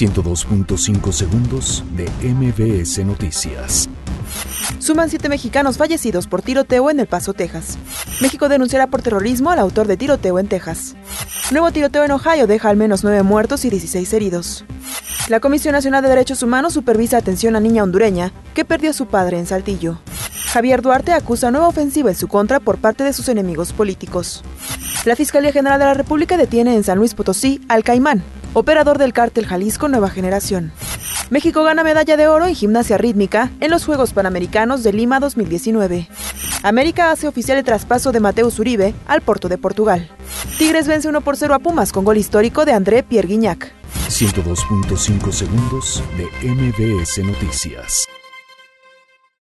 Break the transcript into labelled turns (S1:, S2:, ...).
S1: 102.5 segundos de MBS Noticias.
S2: Suman siete mexicanos fallecidos por tiroteo en El Paso, Texas. México denunciará por terrorismo al autor de tiroteo en Texas. Nuevo tiroteo en Ohio deja al menos nueve muertos y 16 heridos. La Comisión Nacional de Derechos Humanos supervisa atención a niña hondureña que perdió a su padre en Saltillo. Javier Duarte acusa nueva ofensiva en su contra por parte de sus enemigos políticos. La Fiscalía General de la República detiene en San Luis Potosí al Caimán, operador del cártel Jalisco Nueva Generación. México gana medalla de oro en gimnasia rítmica en los Juegos Panamericanos de Lima 2019. América hace oficial el traspaso de Mateus Uribe al Porto de Portugal. Tigres vence 1 por 0 a Pumas con gol histórico de André Pierre Guignac.
S1: 102.5 segundos de MBS Noticias.